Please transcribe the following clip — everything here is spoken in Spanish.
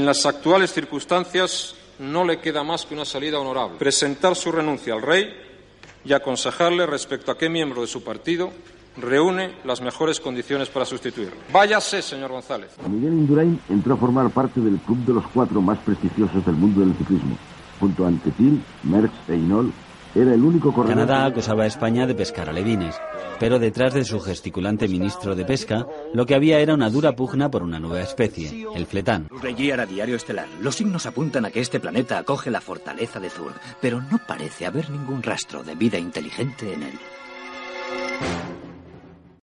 En las actuales circunstancias no le queda más que una salida honorable, presentar su renuncia al rey y aconsejarle respecto a qué miembro de su partido reúne las mejores condiciones para sustituirlo. Váyase, señor González. Miguel Indurain entró a formar parte del club de los cuatro más prestigiosos del mundo del ciclismo. Junto a Anquetil, Merckx e Inol, era el único corredor... Canadá acusaba a España de pescar alevines, pero detrás de su gesticulante ministro de Pesca, lo que había era una dura pugna por una nueva especie, el fletán. a Diario Estelar. Los signos apuntan a que este planeta acoge la fortaleza de Zurg, pero no parece haber ningún rastro de vida inteligente en él.